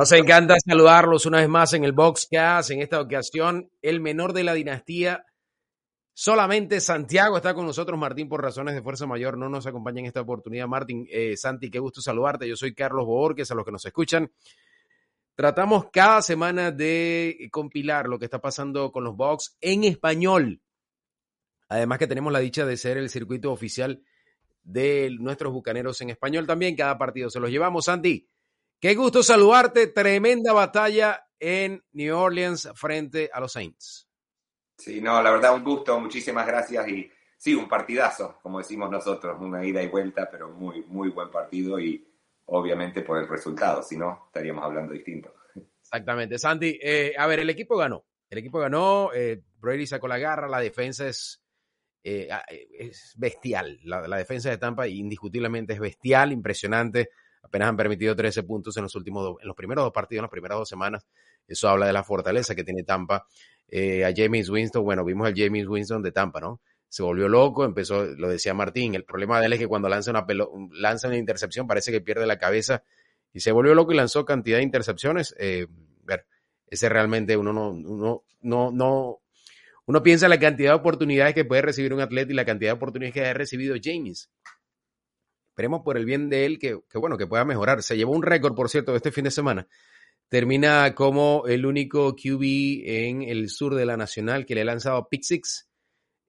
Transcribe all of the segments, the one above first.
Nos encanta saludarlos una vez más en el Boxcast. En esta ocasión, el menor de la dinastía, solamente Santiago está con nosotros. Martín, por razones de fuerza mayor, no nos acompaña en esta oportunidad. Martín, eh, Santi, qué gusto saludarte. Yo soy Carlos Borges, a los que nos escuchan. Tratamos cada semana de compilar lo que está pasando con los Box en español. Además que tenemos la dicha de ser el circuito oficial de nuestros bucaneros en español también. Cada partido se los llevamos, Santi. Qué gusto saludarte. Tremenda batalla en New Orleans frente a los Saints. Sí, no, la verdad un gusto, muchísimas gracias y sí, un partidazo, como decimos nosotros, una ida y vuelta, pero muy, muy buen partido y obviamente por el resultado, si no, estaríamos hablando distinto. Exactamente, Santi. Eh, a ver, el equipo ganó. El equipo ganó, eh, Brady sacó la garra, la defensa es, eh, es bestial. La, la, defensa de Tampa indiscutiblemente es bestial, impresionante apenas han permitido 13 puntos en los últimos en los primeros dos partidos, en las primeras dos semanas. Eso habla de la fortaleza que tiene Tampa. Eh, a James Winston, bueno, vimos al James Winston de Tampa, ¿no? Se volvió loco, empezó, lo decía Martín, el problema de él es que cuando lanza una, lanza una intercepción parece que pierde la cabeza y se volvió loco y lanzó cantidad de intercepciones. Eh, ver, ese realmente uno no, uno no, no, uno piensa en la cantidad de oportunidades que puede recibir un atleta y la cantidad de oportunidades que ha recibido James. Esperemos por el bien de él que, que, bueno, que pueda mejorar. Se llevó un récord, por cierto, de este fin de semana. Termina como el único QB en el sur de la Nacional que le ha lanzado pick six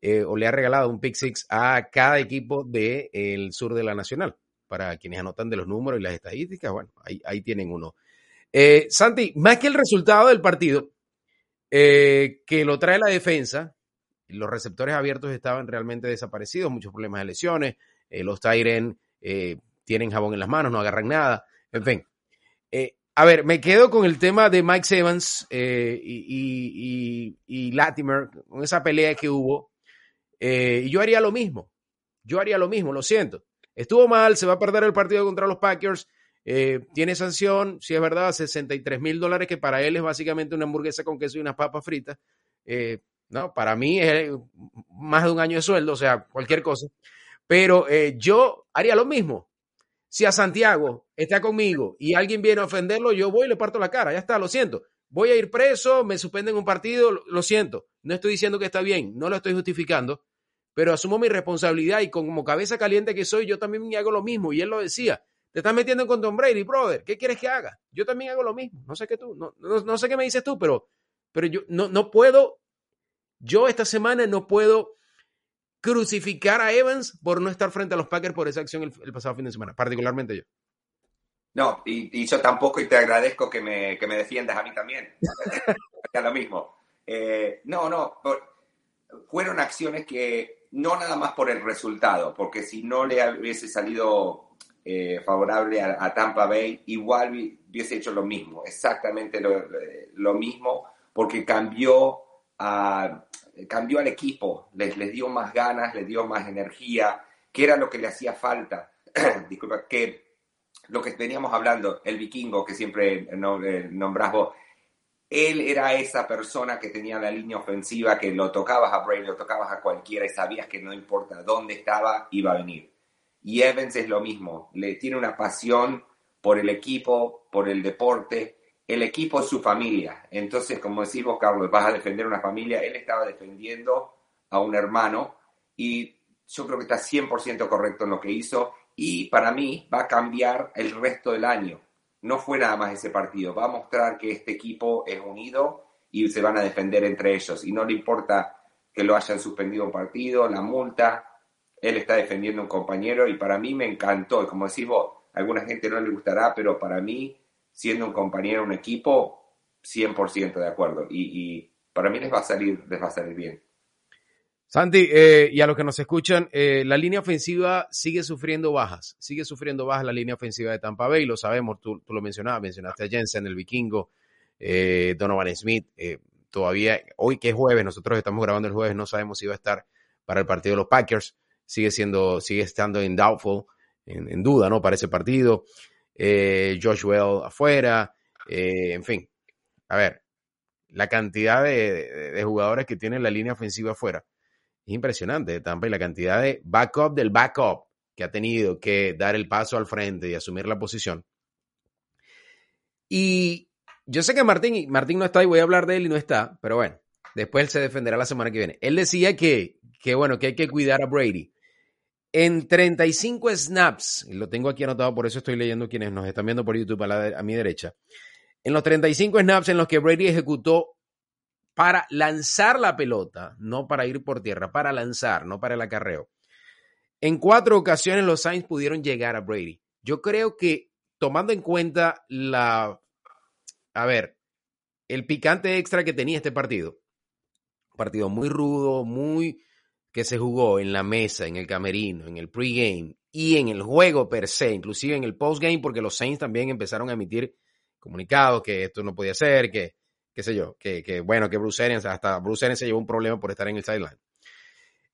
eh, o le ha regalado un pick six a cada equipo del el sur de la Nacional. Para quienes anotan de los números y las estadísticas, bueno, ahí, ahí tienen uno. Eh, Santi, más que el resultado del partido, eh, que lo trae la defensa, los receptores abiertos estaban realmente desaparecidos, muchos problemas de lesiones, los Tyren eh, tienen jabón en las manos, no agarran nada, en fin. Eh, a ver, me quedo con el tema de Mike Evans eh, y, Latimer, con esa pelea que hubo. y yo haría lo mismo. Yo haría lo mismo, lo siento. Estuvo mal, se va a perder el partido contra los Packers. tiene sanción, si es verdad, 63 mil dólares, que para él es básicamente una hamburguesa con queso y unas papas fritas. no, para mí es más de un año de sueldo, o sea, cualquier cosa. Pero eh, yo haría lo mismo. Si a Santiago está conmigo y alguien viene a ofenderlo, yo voy y le parto la cara. Ya está, lo siento. Voy a ir preso, me suspenden un partido, lo siento. No estoy diciendo que está bien, no lo estoy justificando, pero asumo mi responsabilidad y como cabeza caliente que soy, yo también hago lo mismo. Y él lo decía, te estás metiendo con Tom Brady, brother, ¿qué quieres que haga? Yo también hago lo mismo. No sé qué tú, no, no, no sé qué me dices tú, pero, pero yo no, no puedo, yo esta semana no puedo crucificar a Evans por no estar frente a los Packers por esa acción el, pasado fin de semana, particularmente yo. No, y, y, yo tampoco, y te agradezco que me, que me defiendas a mí también. es lo mismo. Eh, no, no, fueron acciones que no nada más por el resultado, porque si no le hubiese salido eh, favorable a, a, Tampa Bay, igual hubiese hecho lo mismo, exactamente lo mismo, porque cambió a cambió al equipo, les, les dio más ganas, les dio más energía, que era lo que le hacía falta. Disculpa, que lo que veníamos hablando, el vikingo que siempre nombras vos, él era esa persona que tenía la línea ofensiva, que lo tocabas a Brady, lo tocabas a cualquiera y sabías que no importa dónde estaba, iba a venir. Y Evans es lo mismo, le tiene una pasión por el equipo, por el deporte, el equipo es su familia. Entonces, como decís vos, Carlos, vas a defender una familia, él estaba defendiendo a un hermano y yo creo que está 100% correcto en lo que hizo. Y para mí va a cambiar el resto del año. No fue nada más ese partido, va a mostrar que este equipo es unido y se van a defender entre ellos. Y no le importa que lo hayan suspendido un partido, la multa, él está defendiendo a un compañero y para mí me encantó, y como decís vos, a alguna gente no le gustará, pero para mí siendo un compañero, un equipo, 100% de acuerdo. Y, y, para mí les va a salir, les va a salir bien. Santi, eh, y a los que nos escuchan, eh, la línea ofensiva sigue sufriendo bajas, sigue sufriendo bajas la línea ofensiva de Tampa Bay, lo sabemos, tú, tú lo mencionabas, mencionaste a Jensen, el vikingo, eh, Donovan Smith, eh, todavía, hoy que es jueves, nosotros estamos grabando el jueves, no sabemos si va a estar para el partido de los Packers, sigue siendo, sigue estando en doubtful, en, en duda, ¿no? Para ese partido eh, Josh Well afuera, eh, en fin. A ver, la cantidad de, jugadores que tiene la línea ofensiva afuera es impresionante de Tampa y la cantidad de backup del backup que ha tenido que dar el paso al frente y asumir la posición. Y yo sé que Martín, Martín no está y voy a hablar de él y no está, pero bueno, después él se defenderá la semana que viene. Él decía que, que bueno, que hay que cuidar a Brady. En 35 snaps, y lo tengo aquí anotado, por eso estoy leyendo quienes nos están viendo por YouTube a, a mi derecha. En los 35 snaps en los que Brady ejecutó para lanzar la pelota, no para ir por tierra, para lanzar, no para el acarreo. En cuatro ocasiones los Saints pudieron llegar a Brady. Yo creo que tomando en cuenta la, a ver, el picante extra que tenía este partido, partido muy rudo, muy que se jugó en la mesa, en el camerino, en el pregame y en el juego per se, inclusive en el postgame, porque los Saints también empezaron a emitir comunicados que esto no podía ser, que qué sé yo, que, bueno, que Bruce Arians, hasta Bruce Arians se llevó un problema por estar en el sideline.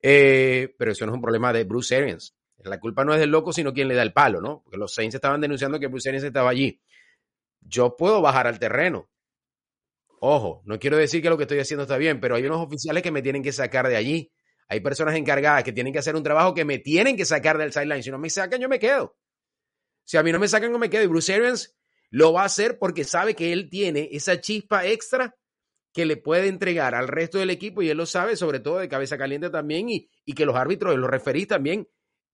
Eh, pero eso no es un problema de Bruce Arians. La culpa no es del loco, sino quien le da el palo, ¿no? Porque los Saints estaban denunciando que Bruce Arians estaba allí. Yo puedo bajar al terreno. Ojo, no quiero decir que lo que estoy haciendo está bien, pero hay unos oficiales que me tienen que sacar de allí. Hay personas encargadas que tienen que hacer un trabajo que me tienen que sacar del sideline. Si no me sacan, yo me quedo. Si a mí no me sacan, yo me quedo. Y Bruce Arians lo va a hacer porque sabe que él tiene esa chispa extra que le puede entregar al resto del equipo y él lo sabe, sobre todo de cabeza caliente también, y, que los árbitros y los referís también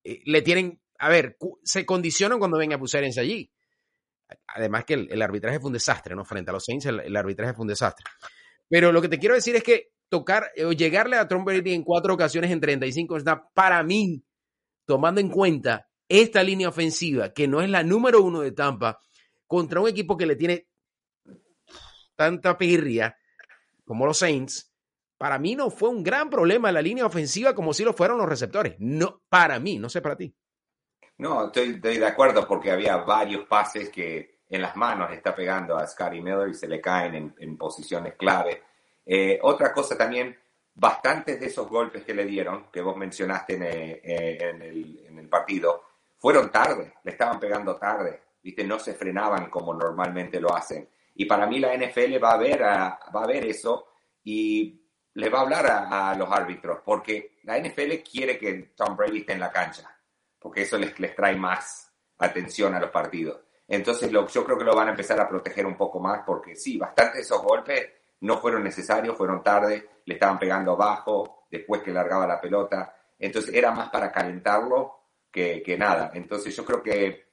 eh, le tienen, a ver, se condicionan cuando venga a allí. Además que el, arbitraje fue un desastre, ¿no? Frente a los Saints, el, arbitraje fue un desastre. Pero lo que te quiero decir es que tocar o llegarle a Tom en cuatro ocasiones en 35 snaps, para mí, tomando en cuenta esta línea ofensiva, que no es la número uno de Tampa, contra un equipo que le tiene tanta pirria como los Saints, para mí no fue un gran problema la línea ofensiva como si lo fueron los receptores. No, para mí, no sé para ti. No, estoy, de acuerdo porque había varios pases que en las manos está pegando a Scotty Miller y se le caen en, posiciones clave. Eh, otra cosa también, bastantes de esos golpes que le dieron, que vos mencionaste en, eh, en, el, partido, fueron tarde, le estaban pegando tarde. ¿viste? No se frenaban como normalmente lo hacen. Y para mí la NFL va a ver, va a ver eso y le va a hablar a, los árbitros, porque la NFL quiere que Tom Brady esté en la cancha, porque eso les, les trae más atención a los partidos. Entonces lo, yo creo que lo van a empezar a proteger un poco más, porque sí, bastante esos golpes no fueron necesarios, fueron tarde, le estaban pegando abajo, después que largaba la pelota, entonces era más para calentarlo que, que nada. Entonces yo creo que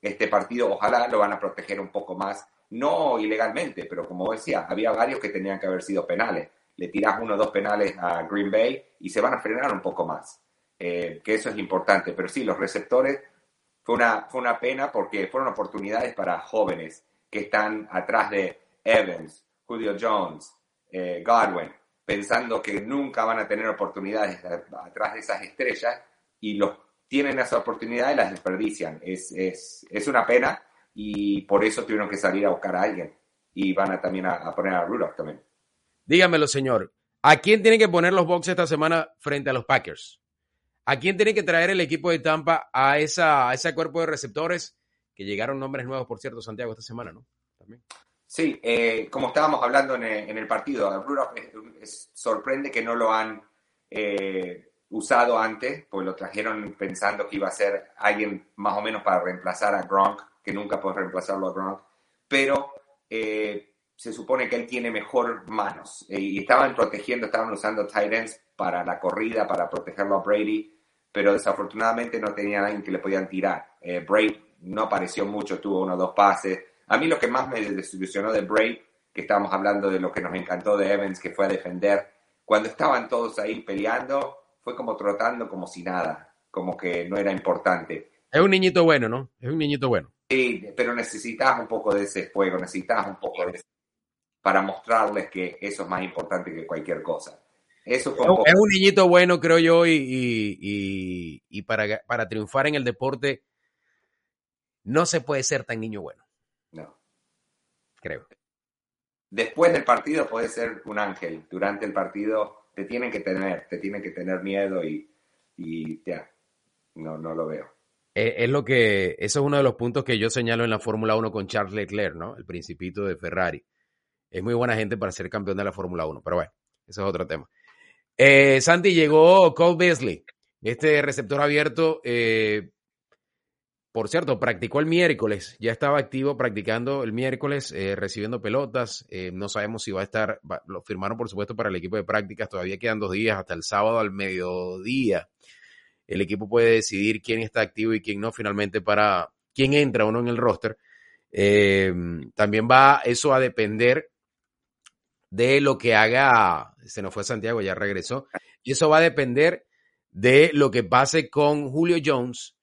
este partido ojalá lo van a proteger un poco más, no ilegalmente, pero como decía, había varios que tenían que haber sido penales. Le tiras uno o dos penales a Green Bay y se van a frenar un poco más, eh, que eso es importante. Pero sí, los receptores fue una, fue una pena porque fueron oportunidades para jóvenes que están atrás de Evans, Julio Jones, eh, Godwin, pensando que nunca van a tener oportunidades atrás de esas estrellas y los tienen esa oportunidad y las desperdician. Es, es, es una pena y por eso tuvieron que salir a buscar a alguien. Y van a también a, poner a Rudolph también. Dígamelo, señor. ¿A quién tiene que poner los boxes esta semana frente a los Packers? ¿A quién tiene que traer el equipo de Tampa a, esa, a ese cuerpo de receptores? Que llegaron nombres nuevos, por cierto, Santiago, esta semana, ¿no? También. Sí, eh, como estábamos hablando en el, partido, Rudolph sorprende que no lo han eh, usado antes, pues lo trajeron pensando que iba a ser alguien más o menos para reemplazar a Gronk, que nunca puede reemplazarlo a Gronk, pero eh, se supone que él tiene mejor manos eh, y estaban protegiendo, estaban usando tight ends para la corrida, para protegerlo a Brady, pero desafortunadamente no tenía alguien que le podían tirar. Eh, Brady no apareció mucho, tuvo uno o dos pases. A mí lo que más me desilusionó de Brady, que estábamos hablando de lo que nos encantó de Evans, que fue a defender, cuando estaban todos ahí peleando, fue como trotando como si nada, como que no era importante. Es un niñito bueno, ¿no? Es un niñito bueno. Sí, pero necesitas un poco de ese juego, necesitas un poco de ese, para mostrarles que eso es más importante que cualquier cosa. Eso es un niñito bueno, creo yo, y, y, y, para, para triunfar en el deporte no se puede ser tan niño bueno. Creo. Después del partido puede ser un ángel. Durante el partido te tienen que tener, te tienen que tener miedo y, y ya, no, no lo veo. Eh, es, lo que, eso es uno de los puntos que yo señalo en la Fórmula 1 con Charles Leclerc, ¿no? El principito de Ferrari. Es muy buena gente para ser campeón de la Fórmula 1, pero bueno, eso es otro tema. Eh, Santi, llegó Cole Beasley, este receptor abierto. Eh, por cierto, practicó el miércoles, ya estaba activo practicando el miércoles, eh, recibiendo pelotas. Eh, no sabemos si va a estar, lo firmaron por supuesto para el equipo de prácticas, todavía quedan dos días, hasta el sábado al mediodía. El equipo puede decidir quién está activo y quién no finalmente para quién entra o no en el roster. Eh, también va eso a depender de lo que haga, se nos fue Santiago, ya regresó, y eso va a depender de lo que pase con Julio Jones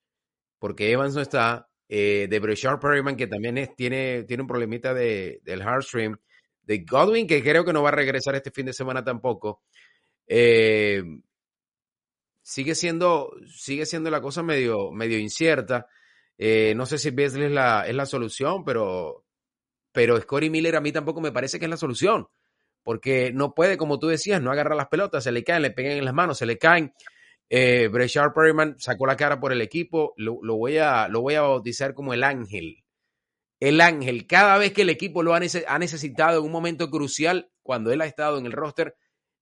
porque Evans no está, eh, de Breshard Perryman, que también tiene, tiene un problemita de, del stream, de Godwin, que creo que no va a regresar este fin de semana tampoco. Eh, sigue, siendo, sigue siendo la cosa medio, medio incierta. Eh, no sé si Beasley es la, es la solución, pero, pero Scotty Miller a mí tampoco me parece que es la solución, porque no puede, como tú decías, no agarrar las pelotas, se le caen, le pegan en las manos, se le caen. Eh, Breshard Perryman sacó la cara por el equipo. Lo, voy a, lo voy a bautizar como el ángel. El ángel. Cada vez que el equipo lo ha, necesitado en un momento crucial, cuando él ha estado en el roster,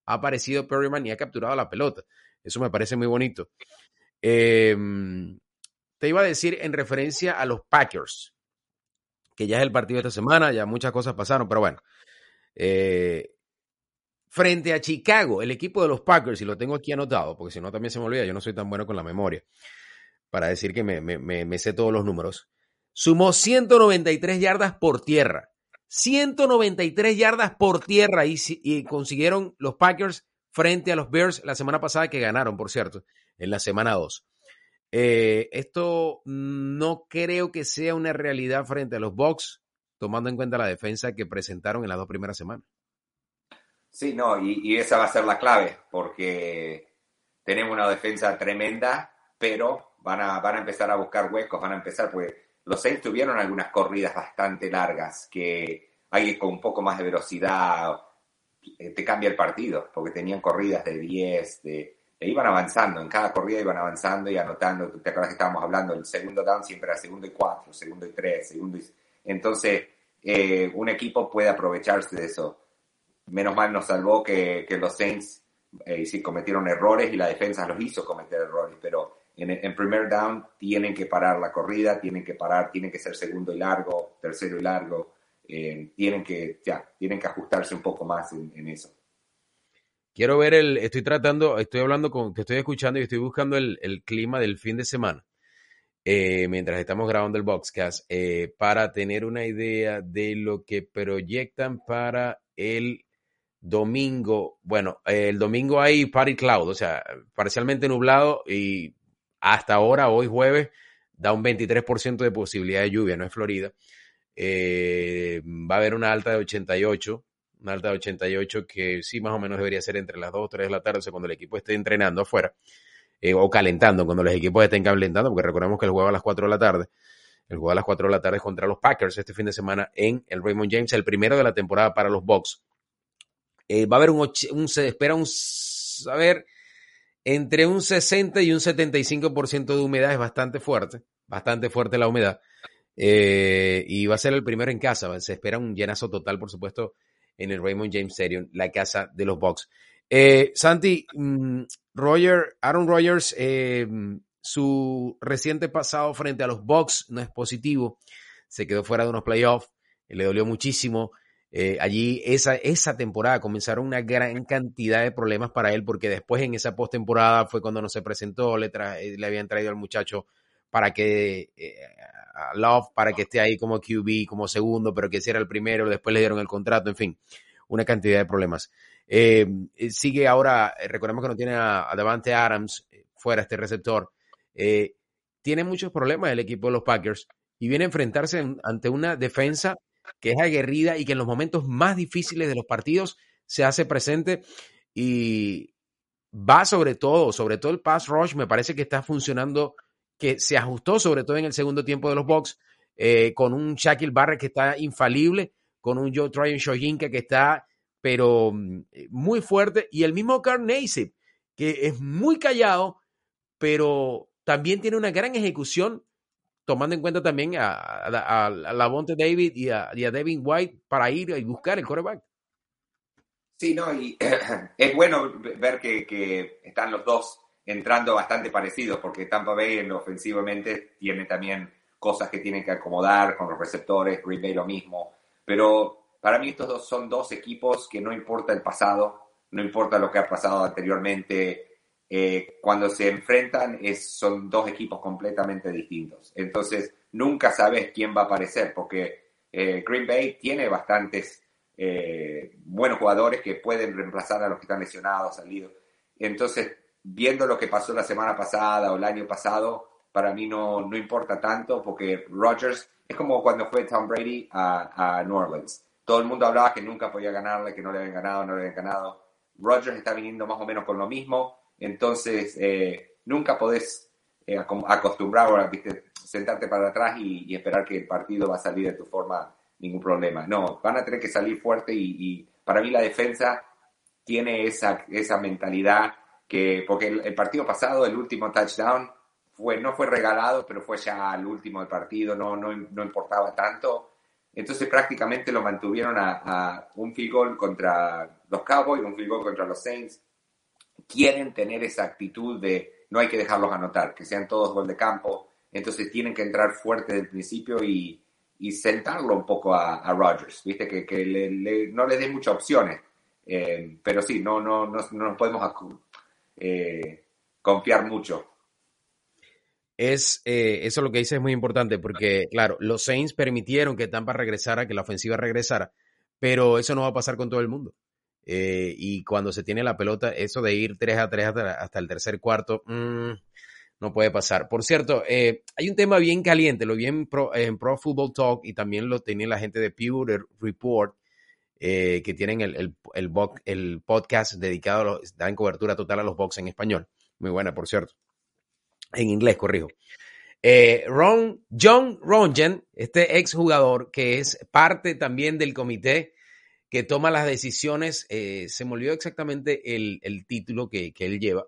ha aparecido Perryman y ha capturado la pelota. Eso me parece muy bonito. Em, te iba a decir en referencia a los Packers, que ya es el partido de esta semana, ya muchas cosas pasaron, pero bueno. Eh, frente a Chicago, el equipo de los Packers, y lo tengo aquí anotado, porque si no también se me olvida, yo no soy tan bueno con la memoria, para decir que me, sé todos los números, sumó 193 yardas por tierra. 193 yardas por tierra y, consiguieron los Packers frente a los Bears la semana pasada que ganaron, por cierto, en la semana 2. Eh, esto no creo que sea una realidad frente a los Bucks, tomando en cuenta la defensa que presentaron en las dos primeras semanas. Sí, no, y, esa va a ser la clave, porque tenemos una defensa tremenda, pero van a, van a empezar a buscar huecos, van a empezar, pues los Saints tuvieron algunas corridas bastante largas, que alguien con un poco más de velocidad eh, te cambia el partido, porque tenían corridas de 10, de, e iban avanzando, en cada corrida iban avanzando y anotando, te acuerdas que estábamos hablando, el segundo down siempre era segundo y cuatro, segundo y tres, segundo y... Entonces, eh, un equipo puede aprovecharse de eso menos mal nos salvó que, los Saints eh, sí cometieron errores y la defensa los hizo cometer errores, pero en, en, primer down tienen que parar la corrida, tienen que parar, tienen que ser segundo y largo, tercero y largo, eh, tienen que ya, tienen que ajustarse un poco más en, eso. Quiero ver el, estoy tratando, estoy hablando con, te estoy escuchando y estoy buscando el, clima del fin de semana. Eh, mientras estamos grabando el Boxcast, para tener una idea de lo que proyectan para el domingo, bueno, el domingo hay party cloud, o sea, parcialmente nublado y hasta ahora, hoy jueves, da un 23% de posibilidad de lluvia, no es Florida. Eh, va a haber una alta de 88, una alta de 88 que sí más o menos debería ser entre las 2 o 3 de la tarde, o sea, cuando el equipo esté entrenando afuera, eh, o calentando, cuando los equipos estén calentando, porque recordemos que el juego a las 4 de la tarde, el juego a las 4 de la tarde contra los Packers este fin de semana en el Raymond James, el primero de la temporada para los Bucks. Eh, va a haber un, se espera un, a ver, entre un 60 y un 75% de humedad, es bastante fuerte, bastante fuerte la humedad. Eh, y va a ser el primero en casa, se espera un llenazo total, por supuesto, en el Raymond James Stadium, la casa de los Bucks. Eh, Santi, mm, Roger, Aaron Rodgers, su reciente pasado frente a los Bucks no es positivo, se quedó fuera de unos playoffs, le dolió muchísimo. Eh, allí esa, esa temporada comenzaron una gran cantidad de problemas para él porque después en esa postemporada fue cuando no se presentó, le, eh, le habían traído al muchacho para que eh, Love para que esté ahí como QB, como segundo, pero que hiciera el primero, después le dieron el contrato, en fin, una cantidad de problemas. sigue ahora, recordemos que no tiene a, a Adams fuera este receptor. tiene muchos problemas el equipo de los Packers y viene a enfrentarse ante una defensa que es aguerrida y que en los momentos más difíciles de los partidos se hace presente y va sobre todo, sobre todo el pass rush, me parece que está funcionando, que se ajustó sobre todo en el segundo tiempo de los Bucks, eh, con un Shaquille Barrett que está infalible, con un Joe Tryon Shojinka que está, pero mm, muy fuerte, y el mismo Carl que es muy callado, pero también tiene una gran ejecución tomando en cuenta también a, a, a, Monte David y a, y Devin White para ir y buscar el coreback. Sí, no, y es bueno ver que, que, están los dos entrando bastante parecidos, porque Tampa Bay en ofensivamente tiene también cosas que tienen que acomodar con los receptores, Green Bay lo mismo, pero para mí estos dos son dos equipos que no importa el pasado, no importa lo que ha pasado anteriormente, eh, cuando se enfrentan es, son dos equipos completamente distintos. Entonces, nunca sabes quién va a aparecer, porque eh, Green Bay tiene bastantes eh, buenos jugadores que pueden reemplazar a los que están lesionados, salidos. Entonces, viendo lo que pasó la semana pasada o el año pasado, para mí no, no importa tanto, porque Rodgers es como cuando fue Tom Brady a, a New Orleans. Todo el mundo hablaba que nunca podía ganarle, que no le habían ganado, no le habían ganado. Rodgers está viniendo más o menos con lo mismo entonces, eh, nunca podés eh, acostumbrar a sentarte para atrás y, esperar que el partido va a salir de tu forma, ningún problema. No, van a tener que salir fuerte y, para mí la defensa tiene esa, esa mentalidad que, porque el, partido pasado, el último touchdown, fue, no fue regalado, pero fue ya el último del partido, no, no, no importaba tanto. Entonces prácticamente lo mantuvieron a, a, un field goal contra los Cowboys, un field goal contra los Saints quieren tener esa actitud de no hay que dejarlos anotar, que sean todos gol de campo, entonces tienen que entrar fuerte desde el principio y, sentarlo un poco a, a Rodgers, viste, que, no le den muchas opciones, eh, pero sí, no, no, no, nos podemos eh, confiar mucho. Es, eh, eso lo que dice es muy importante porque, claro, los Saints permitieron que Tampa regresara, que la ofensiva regresara, pero eso no va a pasar con todo el mundo. Eh, y cuando se tiene la pelota, eso de ir 3 a 3 hasta, el tercer cuarto, mm, no puede pasar. Por cierto, eh, hay un tema bien caliente, lo vi en Pro, Football Talk y también lo tenía la gente de Pure Report, eh, que tienen el, podcast dedicado, a los, dan cobertura total a los box en español. Muy buena, por cierto. En inglés, corrijo. Ron, John Rongen, este exjugador que es parte también del comité que toma las decisiones, eh, se me olvidó exactamente el, título que, él lleva,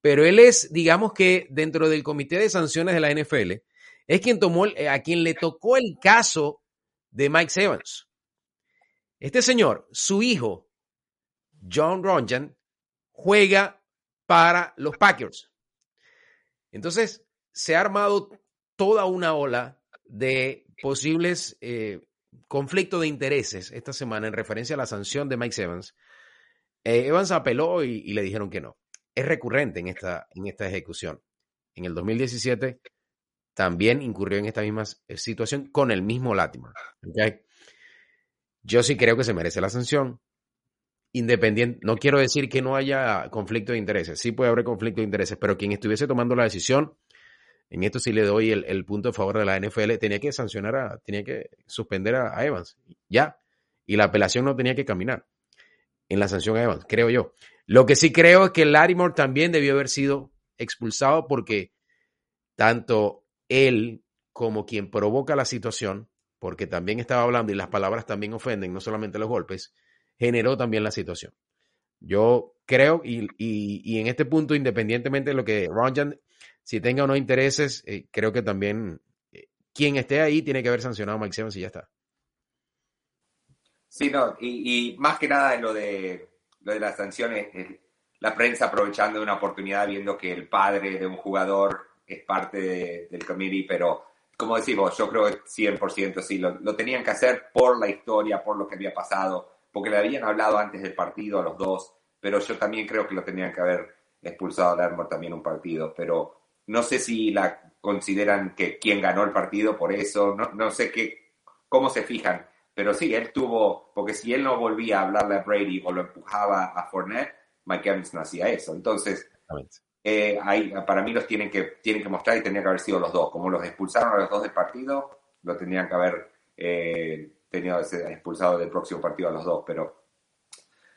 pero él es, digamos que dentro del comité de sanciones de la NFL, es quien tomó, eh, a quien le tocó el caso de Mike Evans. Este señor, su hijo, John Ronjan, juega para los Packers. Entonces, se ha armado toda una ola de posibles eh, conflicto de intereses esta semana en referencia a la sanción de Mike Evans. Eh, Evans apeló y, le dijeron que no. Es recurrente en esta, en esta ejecución. En el 2017 también incurrió en esta misma situación con el mismo Latimer. Yo sí creo que se merece la sanción. Independiente, no quiero decir que no haya conflicto de intereses, sí puede haber conflicto de intereses, pero quien estuviese tomando la decisión en esto sí le doy el, punto a favor de la NFL, tenía que sancionar, a, tenía que suspender a, Evans, ya, y la apelación no tenía que caminar en la sanción a Evans, creo yo. Lo que sí creo es que Larimore también debió haber sido expulsado porque tanto él como quien provoca la situación, porque también estaba hablando y las palabras también ofenden, no solamente los golpes, generó también la situación. Yo creo, y, y, en este punto, independientemente de lo que Ron si tenga o no intereses, eh, creo que también eh, quien esté ahí tiene que haber sancionado a Mike Evans y ya está. Sí, no, y, más que nada lo de, lo de las sanciones, la prensa aprovechando una oportunidad, viendo que el padre de un jugador es parte del committee, pero como decimos, yo creo que 100% sí, lo, lo, tenían que hacer por la historia, por lo que había pasado, porque le habían hablado antes del partido a los dos, pero yo también creo que lo tenían que haber expulsado a Lermor también un partido, pero no sé si la consideran que quien ganó el partido por eso, no, no sé qué, cómo se fijan, pero sí, él tuvo, porque si él no volvía a hablarle a Brady o lo empujaba a Fournette, Mike Evans no hacía eso. Entonces, eh, para mí los tienen que, tienen que mostrar y tendrían que haber sido los dos. Como los expulsaron a los dos del partido, lo tendrían que haber eh, tenido expulsado del próximo partido a los dos. Pero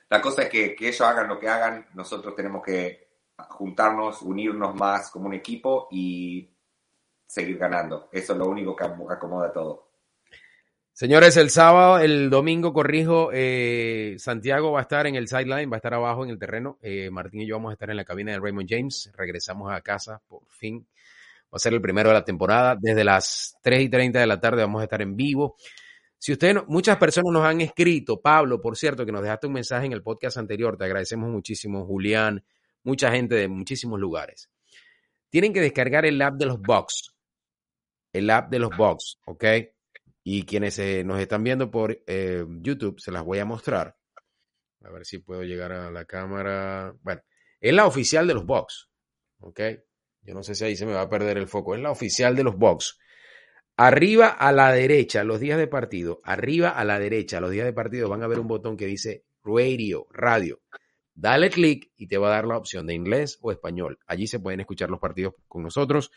la cosa es que, que ellos hagan lo que hagan, nosotros tenemos que juntarnos, unirnos más como un equipo y seguir ganando. Eso es lo único que acomoda todo. Señores, el sábado, el domingo, corrijo, eh, Santiago va a estar en el sideline, va a estar abajo en el terreno. Eh, Martín y yo vamos a estar en la cabina de Raymond James. Regresamos a casa, por fin. Va a ser el primero de la temporada. Desde las 3 y 30 de la tarde vamos a estar en vivo. Si ustedes, muchas personas nos han escrito, Pablo, por cierto, que nos dejaste un mensaje en el podcast anterior, te agradecemos muchísimo, Julián, mucha gente de muchísimos lugares. Tienen que descargar el app de los Box. El app de los Box, ¿ok? Y quienes eh, nos están viendo por eh, YouTube, se las voy a mostrar. A ver si puedo llegar a la cámara. Bueno, es la oficial de los Box, ¿ok? Yo no sé si ahí se me va a perder el foco. Es la oficial de los Box. Arriba a la derecha, los días de partido, arriba a la derecha, los días de partido, van a ver un botón que dice radio, radio. Dale clic y te va a dar la opción de inglés o español. Allí se pueden escuchar los partidos con nosotros.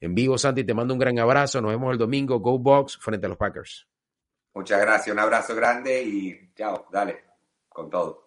En vivo, Santi, te mando un gran abrazo. Nos vemos el domingo. Go Box frente a los Packers. Muchas gracias. Un abrazo grande y chao. Dale, con todo.